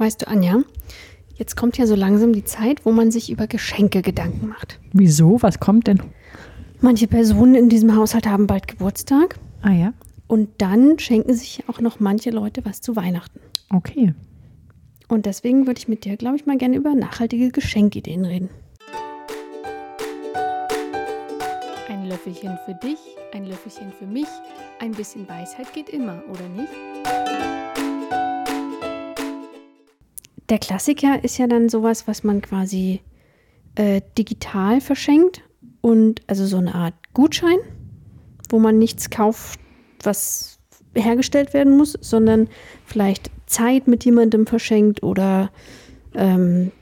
Weißt du, Anja, jetzt kommt ja so langsam die Zeit, wo man sich über Geschenke Gedanken macht. Wieso? Was kommt denn? Manche Personen in diesem Haushalt haben bald Geburtstag Ah ja, und dann schenken sich auch noch manche Leute was zu Weihnachten. okay. Und deswegen würde ich mit dir, glaube ich, mal gerne über nachhaltige Geschenkideen reden. Ein Löffelchen für dich, ein Löffelchen für mich. Ein bisschen Weisheit geht immer, oder nicht? Der Klassiker ist ja dann sowas, was man quasi äh, digital verschenkt und also so eine Art Gutschein, wo man nichts kauft, was hergestellt werden muss, sondern vielleicht Zeit mit jemandem verschenkt oder ähm,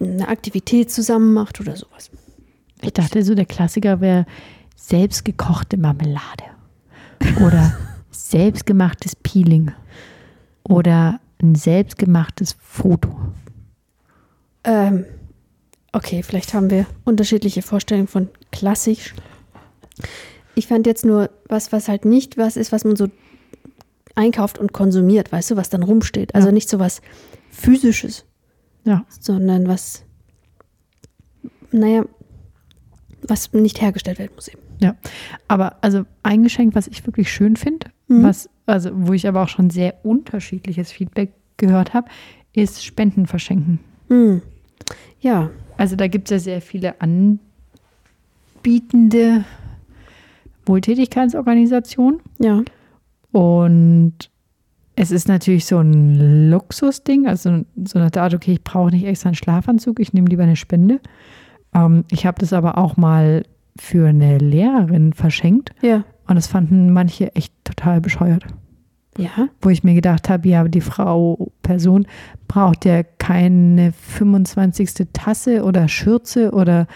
eine Aktivität zusammen macht oder sowas. Ich dachte so, der Klassiker wäre selbstgekochte Marmelade. Oder selbstgemachtes Peeling. Oder ein selbstgemachtes Foto. Ähm, okay, vielleicht haben wir unterschiedliche Vorstellungen von klassisch. Ich fand jetzt nur was, was halt nicht was ist, was man so einkauft und konsumiert, weißt du, was dann rumsteht. Also Ja. nicht so was physisches, Ja. sondern was, naja, was nicht hergestellt werden muss eben. Ja, aber also ein Geschenk, was ich wirklich schön finde, Mhm. was also wo ich aber auch schon sehr unterschiedliches Feedback gehört habe, ist Spenden verschenken. Hm. Ja, Also da gibt es ja sehr viele anbietende Wohltätigkeitsorganisationen ja, und es ist natürlich so ein Luxusding, also so eine Art, okay, ich brauche nicht extra einen Schlafanzug, ich nehme lieber eine Spende. Ähm, ich habe das aber auch mal für eine Lehrerin verschenkt ja, und das fanden manche echt total bescheuert. ja, Wo ich mir gedacht habe, ja, die Frau, Person braucht ja keine 25. Tasse oder Schürze oder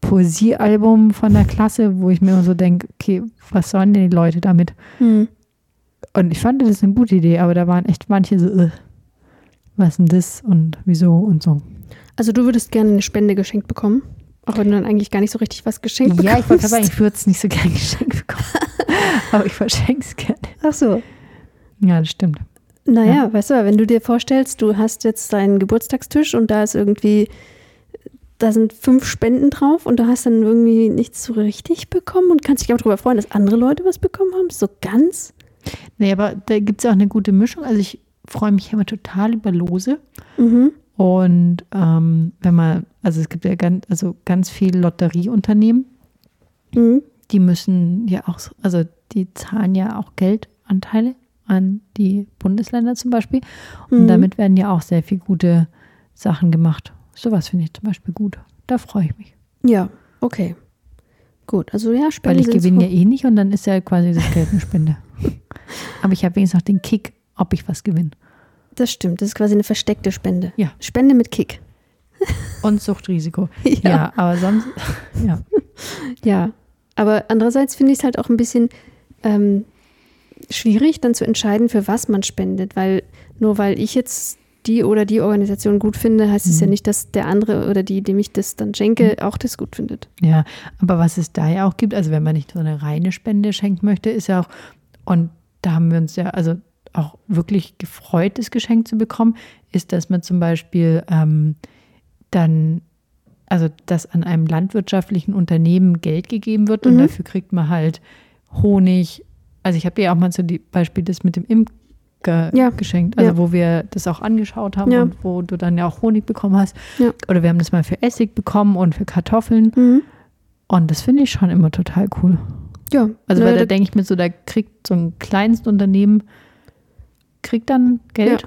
Poesiealbum von der Klasse, wo ich mir immer so denke, okay, was sollen denn die Leute damit? hm. Und ich fand das eine gute Idee, aber da waren echt manche so, was denn das und wieso und so. Also du würdest gerne eine Spende geschenkt bekommen, auch wenn du dann eigentlich gar nicht so richtig was geschenkt Ja, ich wollte bekommst. sagen, ich würde es nicht so gern geschenkt bekommen, aber ich verschenke es gerne. Ach so. Ja, das stimmt. Naja, weißt du, wenn du dir vorstellst, du hast jetzt deinen Geburtstagstisch und da ist irgendwie, da sind fünf Spenden drauf und du hast dann irgendwie nichts so richtig bekommen und kannst dich aber darüber freuen, dass andere Leute was bekommen haben. So ganz? Nee, aber da gibt es auch eine gute Mischung. Also ich freue mich immer total über Lose. Mhm. Und ähm, wenn man, also es gibt ja ganz, also ganz viele Lotterieunternehmen, Mhm. die müssen ja auch, so- also die zahlen ja auch Geldanteile an die Bundesländer zum Beispiel. Und Mhm. damit werden ja auch sehr viele gute Sachen gemacht. Sowas finde ich zum Beispiel gut. Da freue ich mich. Ja, okay. Gut, also ja, Spenden Weil ich gewinne ja eh nicht und dann ist ja quasi das Geld eine Spende. Aber ich habe wenigstens noch den Kick, ob ich was gewinne. Das stimmt, das ist quasi eine versteckte Spende. Ja. Spende mit Kick. Und Suchtrisiko. Ja. ja aber sonst, ja. Ja, aber andererseits finde ich es halt auch ein bisschen ähm, schwierig, dann zu entscheiden, für was man spendet, weil nur weil ich jetzt die oder die Organisation gut finde, heißt es ja Mhm. nicht, dass der andere oder die, dem ich das dann schenke, auch das gut findet. Ja, aber was es da ja auch gibt, also wenn man nicht so eine reine Spende schenken möchte, ist ja auch, und da haben wir uns ja also auch wirklich gefreut, das Geschenk zu bekommen, ist, dass man zum Beispiel ähm, dann, also dass an einem landwirtschaftlichen Unternehmen Geld gegeben wird und Mhm. dafür kriegt man halt Honig. Also ich habe dir auch mal so die Beispiel das mit dem Imker Ja. geschenkt, also Ja. wo wir das auch angeschaut haben Ja. und wo du dann ja auch Honig bekommen hast. Oder wir haben das mal für Essig bekommen und für Kartoffeln. Mhm. Und das finde ich schon immer total cool. Ja, Also, weil da denke ich mir so, da kriegt so ein Kleinstunternehmen, kriegt dann Geld.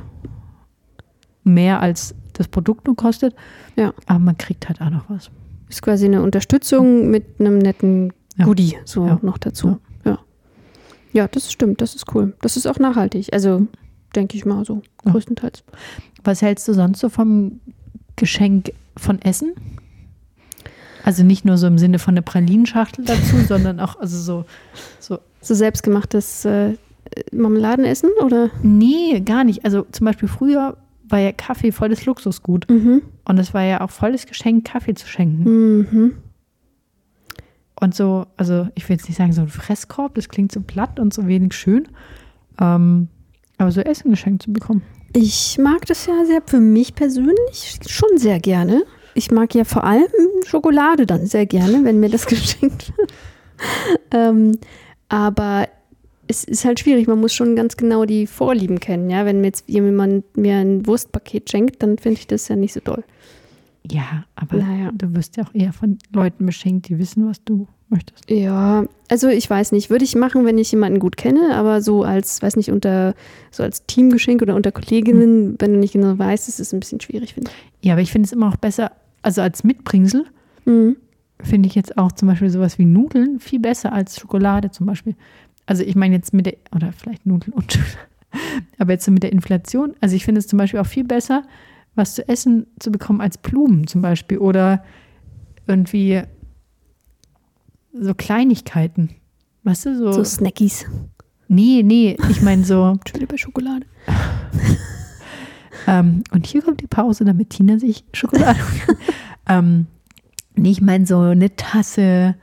Mehr als das Produkt nur kostet. Ja. Aber man kriegt halt auch noch was. ist quasi eine Unterstützung mit einem netten Ja. Goodie so Ja. noch dazu. Ja. ja, das stimmt, das ist cool. Das ist auch nachhaltig, also denke ich mal so, Ja. größtenteils. Was hältst du sonst so vom Geschenk von Essen? Also nicht nur so im Sinne von einer Pralinenschachtel dazu, sondern auch, also so, so So selbstgemachtes äh, Marmeladenessen oder? Nee, gar nicht. Also zum Beispiel früher war ja Kaffee voll das Luxusgut. Mhm. Und es war ja auch volles Geschenk, Kaffee zu schenken. Mhm. Und so, also ich will jetzt nicht sagen so ein Fresskorb, das klingt so platt und so wenig schön. Ähm, aber so Essen geschenkt zu bekommen. Ich mag das ja sehr, für mich persönlich schon sehr gerne. Ich mag ja vor allem Schokolade dann sehr gerne, wenn mir das geschenkt wird. ähm, aber es ist halt schwierig, man muss schon ganz genau die Vorlieben kennen. Ja? Wenn mir jetzt jemand mir ein Wurstpaket schenkt, dann finde ich das ja nicht so doll. Ja, aber Naja. du wirst ja auch eher von Leuten beschenkt, die wissen, was du möchtest. Ja, also ich weiß nicht, würde ich machen, wenn ich jemanden gut kenne, aber so als, weiß nicht, unter, so als Teamgeschenk oder unter Kolleginnen, wenn du nicht genau weißt, ist es ein bisschen schwierig, finde ich. Ja, aber ich finde es immer auch besser, also als Mitbringsel Mhm. finde ich jetzt auch zum Beispiel sowas wie Nudeln viel besser als Schokolade zum Beispiel. Also ich meine jetzt mit der, oder vielleicht Nudeln und aber jetzt so mit der Inflation, also ich finde es zum Beispiel auch viel besser, was zu essen zu bekommen als Blumen zum Beispiel oder irgendwie so Kleinigkeiten. Weißt du, so. So Snackies. nee, nee, ich meine so, wieder bei Schokolade. ähm, und hier kommt die Pause, damit Tina sich Schokolade. ähm, nee, ich meine so eine Tasse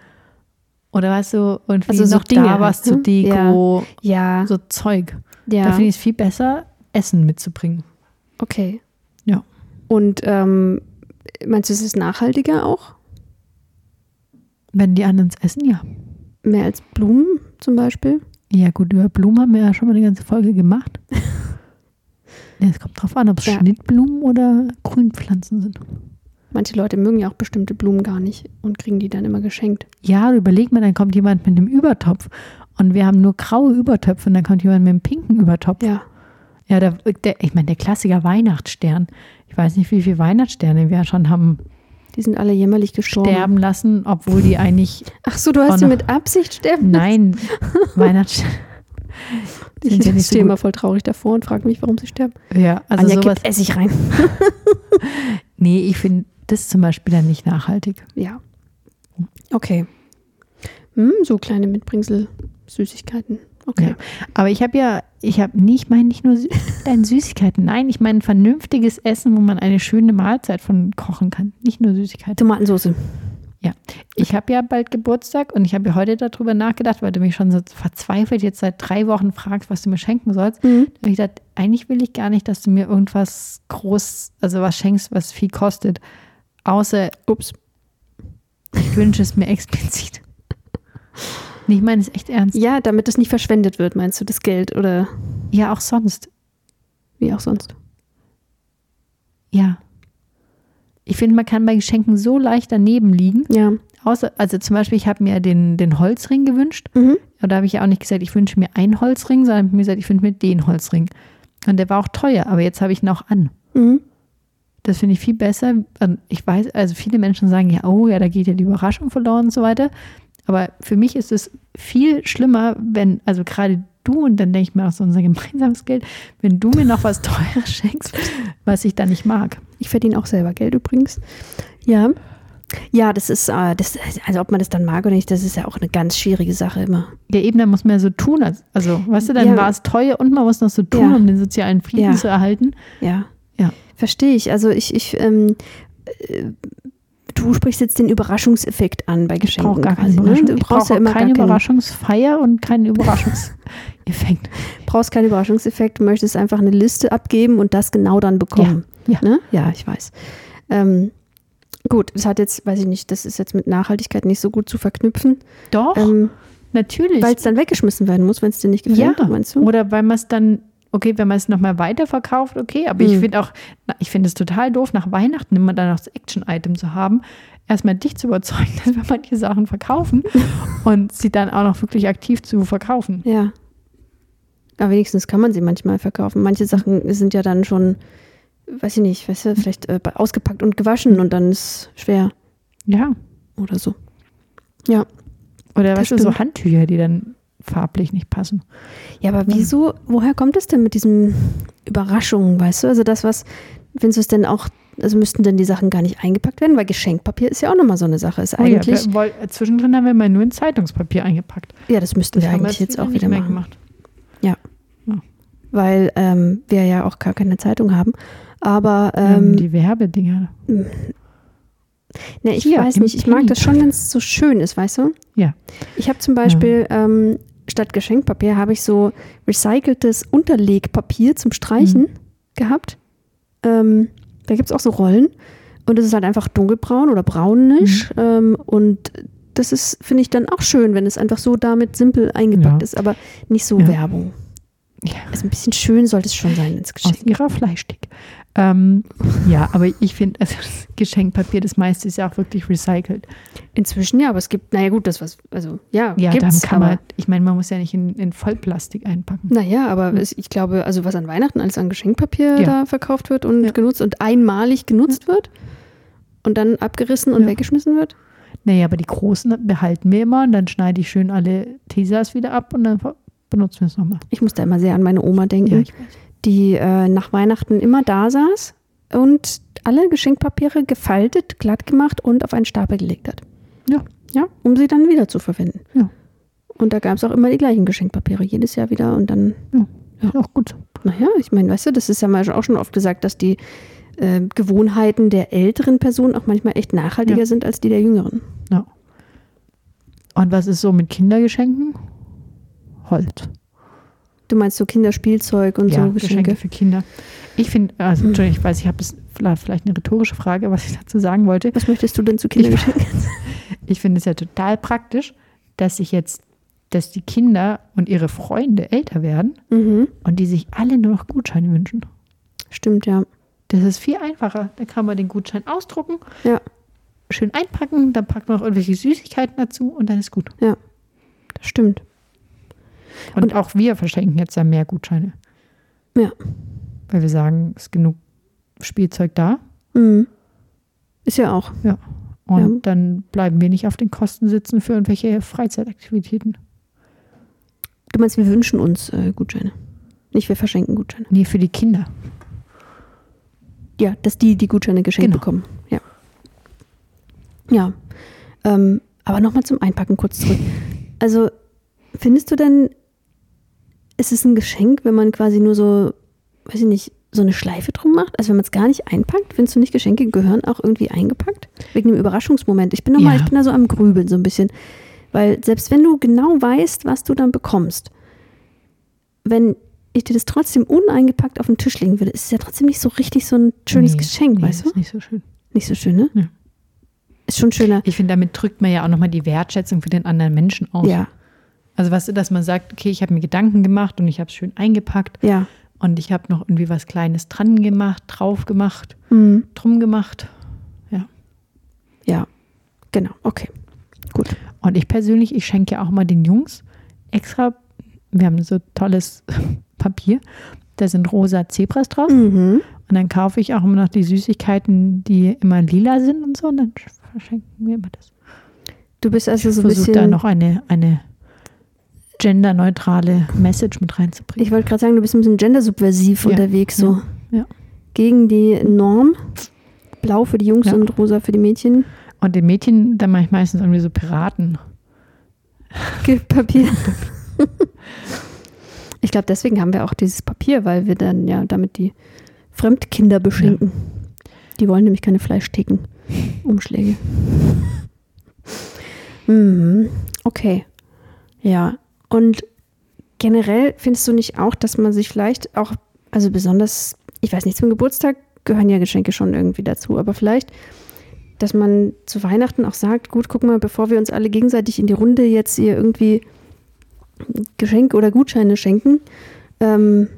oder was so, irgendwie Also so noch Dinge da was zu ne? Deko, Ja, so Zeug. Da ja, finde ich es viel besser, Essen mitzubringen. okay. Ja. Und ähm, meinst du, es ist nachhaltiger auch? Wenn die anderen es essen, ja. Mehr als Blumen zum Beispiel? Ja, gut, über Blumen haben wir ja schon mal eine ganze Folge gemacht. es kommt drauf an, ob es Ja. Schnittblumen oder Grünpflanzen sind. Manche Leute mögen ja auch bestimmte Blumen gar nicht und kriegen die dann immer geschenkt. Ja, überleg mal, dann kommt jemand mit einem Übertopf und wir haben nur graue Übertöpfe und dann kommt jemand mit einem pinken Übertopf. Ja. Ja, der, der, ich meine, der Klassiker Weihnachtsstern. Ich weiß nicht, wie viele Weihnachtssterne wir schon haben Die sind alle jämmerlich gestorben. sterben lassen, obwohl die eigentlich. Ach so, du hast sie mit Absicht sterben Nein, Weihnachtssterne. Ich sind ja nicht so stehe gut. immer voll traurig davor und frage mich, warum sie sterben. Ja, also Anja sowas. gibt Essig rein. Nee, ich finde das zum Beispiel dann nicht nachhaltig. Ja. Okay. Hm, so kleine Mitbringsel, Süßigkeiten. Okay. Ja. Aber ich habe ja, ich habe nicht, ich meine nicht nur Sü deine Süßigkeiten. Nein, ich meine vernünftiges Essen, wo man eine schöne Mahlzeit von kochen kann. Nicht nur Süßigkeiten. Tomatensauce. Ich habe ja bald Geburtstag und ich habe ja heute darüber nachgedacht, weil du mich schon so verzweifelt jetzt seit drei Wochen fragst, was du mir schenken sollst. Mhm. Da habe ich gedacht, eigentlich will ich gar nicht, dass du mir irgendwas groß, also was schenkst, was viel kostet. Außer, Ups. ich wünsche es mir explizit. Nee, ich meine es echt ernst. Ja, damit das nicht verschwendet wird, meinst du, das Geld oder Ja, auch sonst. wie auch sonst. Ja. Ich finde, man kann bei Geschenken so leicht daneben liegen. Ja. Außer, also zum Beispiel, ich habe mir den, den Holzring gewünscht. Mhm. Und da habe ich ja auch nicht gesagt, ich wünsche mir einen Holzring, sondern habe mir gesagt, ich wünsche mir den Holzring. Und der war auch teuer, aber jetzt habe ich ihn auch an. Mhm. Das finde ich viel besser. Ich weiß, also viele Menschen sagen ja, oh ja, da geht ja die Überraschung verloren und so weiter. Aber für mich ist es viel schlimmer, wenn, also gerade du, und dann denke ich mir auch so unser gemeinsames Geld, wenn du mir noch was Teures schenkst, was ich dann nicht mag. Ich verdiene auch selber Geld übrigens. Ja. Ja, das ist, äh, das, also ob man das dann mag oder nicht, das ist ja auch eine ganz schwierige Sache immer. Ja, eben, dann muss man ja so tun, als, also, weißt du, dann Ja. war es teuer und man muss noch so tun, Ja. um den sozialen Frieden Ja. zu erhalten. Ja. Ja. Verstehe ich. Also ich, ich, ähm, äh, du sprichst jetzt den Überraschungseffekt an bei Geschenken. brauche gar keine quasi, ne? Überraschung. Du Ich brauchst ja immer keine Überraschungsfeier und keinen Überraschungseffekt. brauchst keinen Überraschungseffekt, du möchtest einfach eine Liste abgeben und das genau dann bekommen. Ja, Ne? ja ich weiß. Ähm, gut, das hat jetzt, weiß ich nicht, das ist jetzt mit Nachhaltigkeit nicht so gut zu verknüpfen, Doch, ähm, natürlich. weil es dann weggeschmissen werden muss, wenn es dir nicht ja, gefällt, meinst du? oder weil man es dann, okay, wenn man es nochmal weiterverkauft, okay, aber ich Mhm. finde auch, ich finde es total doof, nach Weihnachten immer dann noch das Action-Item zu haben, erstmal dich zu überzeugen, dass wir manche Sachen verkaufen und sie dann auch noch wirklich aktiv zu verkaufen. Ja. Aber wenigstens kann man sie manchmal verkaufen. Manche Sachen sind ja dann schon, weiß ich nicht, weißt du, vielleicht äh, ausgepackt und gewaschen und dann ist schwer Ja. oder so. Ja. Oder Das weißt du, so. Handtücher, die dann farblich nicht passen. Ja, aber wieso, woher kommt es denn mit diesen Überraschungen, weißt du? Also das, was, findest du es denn auch, also müssten denn die Sachen gar nicht eingepackt werden? Weil Geschenkpapier ist ja auch nochmal so eine Sache. Ist Oh ja, eigentlich, wir, woll- zwischendrin haben wir mal nur in Zeitungspapier eingepackt. ja, das müssten wir haben eigentlich jetzt auch nicht wieder machen. gemacht. Weil ähm, wir ja auch gar keine Zeitung haben. Aber Ähm, die Werbedinger. ne, ich hier, weiß nicht, ich mag das schon, wenn es so schön ist, weißt du? Ja. Ich habe zum Beispiel ähm, statt Geschenkpapier habe ich so recyceltes Unterlegpapier zum Streichen. gehabt. Ähm, da gibt es auch so Rollen. Und es ist halt einfach dunkelbraun oder braunisch. Mhm. Ähm, und das ist, finde ich, dann auch schön, wenn es einfach so damit simpel eingepackt Ja. ist, aber nicht so Ja. Werbung. Ja. Also ein bisschen schön sollte es schon sein ins Aus Geschenk. ihrer Fleischstick. Ähm, ja, aber ich finde, also das Geschenkpapier, das meiste ist ja auch wirklich recycelt. Inzwischen ja, aber es gibt, naja gut, das was, also ja, Ja, gibt's, dann kann man, ich meine, man muss ja nicht in, in Vollplastik einpacken. Naja, aber es, ich glaube, also was an Weihnachten alles an Geschenkpapier Ja. da verkauft wird und Ja. genutzt und einmalig genutzt wird und dann abgerissen und weggeschmissen wird. Naja, aber die großen behalten wir immer und dann schneide ich schön alle Tesas wieder ab und dann benutzen wir es nochmal. Ich muss da immer sehr an meine Oma denken, Ja, die äh, nach Weihnachten immer da saß und alle Geschenkpapiere gefaltet, glatt gemacht und auf einen Stapel gelegt hat. Ja. Ja, um sie dann wieder zu verwenden. Ja. Und da gab es auch immer die gleichen Geschenkpapiere, jedes Jahr wieder und dann Ist auch gut. Naja, ich meine, weißt du, das ist ja mal auch schon oft gesagt, dass die äh, Gewohnheiten der älteren Personen auch manchmal echt nachhaltiger Ja. sind als die der jüngeren. Ja. Und was ist so mit Kindergeschenken? Holz. Du meinst so Kinderspielzeug und ja, so Geschenke. für Kinder. Ich finde, also, Entschuldigung, ich weiß, ich habe es vielleicht eine rhetorische Frage, was ich dazu sagen wollte. Was möchtest du denn zu Kindergeschenken? Ich finde es ja total praktisch, dass sich jetzt, dass die Kinder und ihre Freunde älter werden mhm. und die sich alle nur noch Gutscheine wünschen. Stimmt, ja. Das ist viel einfacher. Da kann man den Gutschein ausdrucken, Ja, schön einpacken, dann packt man noch irgendwelche Süßigkeiten dazu und dann ist gut. das stimmt. Und, Und- auch wir verschenken jetzt ja mehr Gutscheine. Ja. Weil wir sagen, es ist genug Spielzeug da Mhm. Ist ja auch. und Ja. dann bleiben wir nicht auf den Kosten sitzen für irgendwelche Freizeitaktivitäten. Du meinst, wir wünschen uns äh, Gutscheine. Nicht wir verschenken Gutscheine. Nee, für die Kinder. Ja, dass die die Gutscheine geschenkt Genau. bekommen. Ja. Ja. Ähm, aber nochmal zum Einpacken kurz zurück. Also, findest du denn, ist es ein Geschenk, wenn man quasi nur so, weiß ich nicht, so eine Schleife drum macht? Also wenn man es gar nicht einpackt, findest du nicht, Geschenke gehören auch irgendwie eingepackt? Wegen dem Überraschungsmoment. Ich bin noch mal, Ja. ich bin da so am Grübeln so ein bisschen. Weil selbst wenn du genau weißt, was du dann bekommst, wenn ich dir das trotzdem uneingepackt auf den Tisch legen würde, ist es ja trotzdem nicht so richtig so ein schönes Nee, Geschenk, nee, weißt du? Ist nicht so schön. Nicht so schön, ne? Ja. Ist schon schöner. Ich finde, damit drückt man ja auch nochmal die Wertschätzung für den anderen Menschen aus. Ja, Also du, dass man sagt, okay, ich habe mir Gedanken gemacht und ich habe es schön eingepackt ja. und ich habe noch irgendwie was Kleines dran gemacht, drauf gemacht, Mhm. drum gemacht. Ja, genau. Okay, gut. Und ich persönlich, ich schenke ja auch mal den Jungs extra, wir haben so tolles Papier, da sind rosa Zebras drauf. Mhm. Und dann kaufe ich auch immer noch die Süßigkeiten, die immer lila sind und so. Und dann verschenken wir immer das. Du bist also Ich so ein versuche bisschen. da noch eine, eine genderneutrale Message mit reinzubringen. ich wollte gerade sagen, du bist ein bisschen gendersubversiv Ja, unterwegs, so. ja. Gegen die Norm. Blau für die Jungs Ja. und rosa für die Mädchen. Und den Mädchen, da mache ich meistens irgendwie so Piraten. Papier. ich glaube, deswegen haben wir auch dieses Papier, weil wir dann ja damit die Fremdkinder beschenken. Die wollen nämlich keine Fleischtheken. Umschläge. Mhm. Okay. Ja. Und generell findest du nicht auch, dass man sich vielleicht auch, also besonders, ich weiß nicht, zum Geburtstag gehören ja Geschenke schon irgendwie dazu, aber vielleicht, dass man zu Weihnachten auch sagt, gut, guck mal, bevor wir uns alle gegenseitig in die Runde jetzt hier irgendwie Geschenke oder Gutscheine schenken, ähm,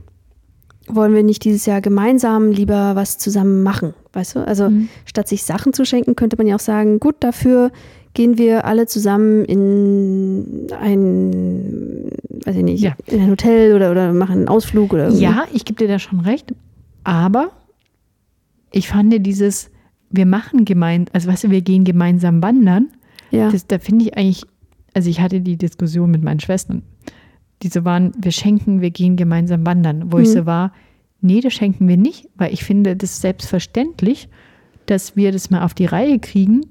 wollen wir nicht dieses Jahr gemeinsam lieber was zusammen machen, weißt du? Also Mhm. statt sich Sachen zu schenken, könnte man ja auch sagen, gut, dafür gehen wir alle zusammen in ein, weiß ich nicht, Ja. in ein Hotel oder, oder machen einen Ausflug oder irgendwie. Ja, ich gebe dir da schon recht. Aber ich fand dieses, wir machen gemein, also weißt du, wir gehen gemeinsam wandern. ja. Das, da finde ich eigentlich, also ich hatte die Diskussion mit meinen Schwestern, die so waren, wir schenken, wir gehen gemeinsam wandern, wo ich Mhm. so war, nee, das schenken wir nicht, weil ich finde das selbstverständlich, dass wir das mal auf die Reihe kriegen,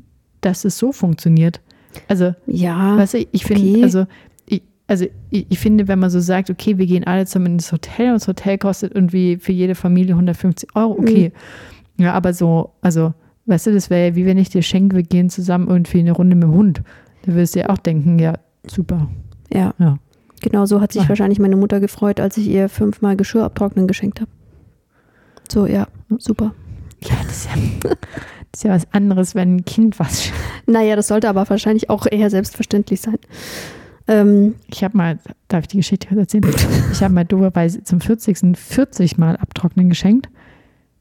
dass es so funktioniert. Also, ja. weißt du, ich finde, okay. also, ich, also ich, ich finde, wenn man so sagt, okay, wir gehen alle zusammen ins Hotel und das Hotel kostet irgendwie für jede Familie 150 Euro, okay. Ja, aber so, also, weißt du, das wäre ja wie wenn ich dir schenke, wir gehen zusammen irgendwie eine Runde mit dem Hund. Da wirst du ja auch denken, ja, super. ja. Ja. Genau so hat sich Ah. wahrscheinlich meine Mutter gefreut, als ich ihr fünfmal Geschirr abtrocknen geschenkt habe. So, ja, super. Ja, das ist ja, das ist ja was anderes, wenn ein Kind was. Naja, das sollte aber wahrscheinlich auch eher selbstverständlich sein. Ähm, Ich habe mal, darf ich die Geschichte erzählen? Ich habe mal doberweise zum 40. 40 Mal abtrocknen geschenkt.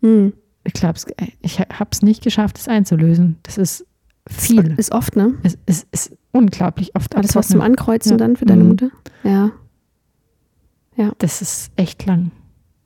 hm. Ich glaube, ich habe es nicht geschafft, es einzulösen. Das ist viel. Ist oft, ne? Es, es ist unglaublich oft Alles was zum. Ankreuzen Ja. dann für deine Mhm. Mutter? Ja. Das ist echt lang.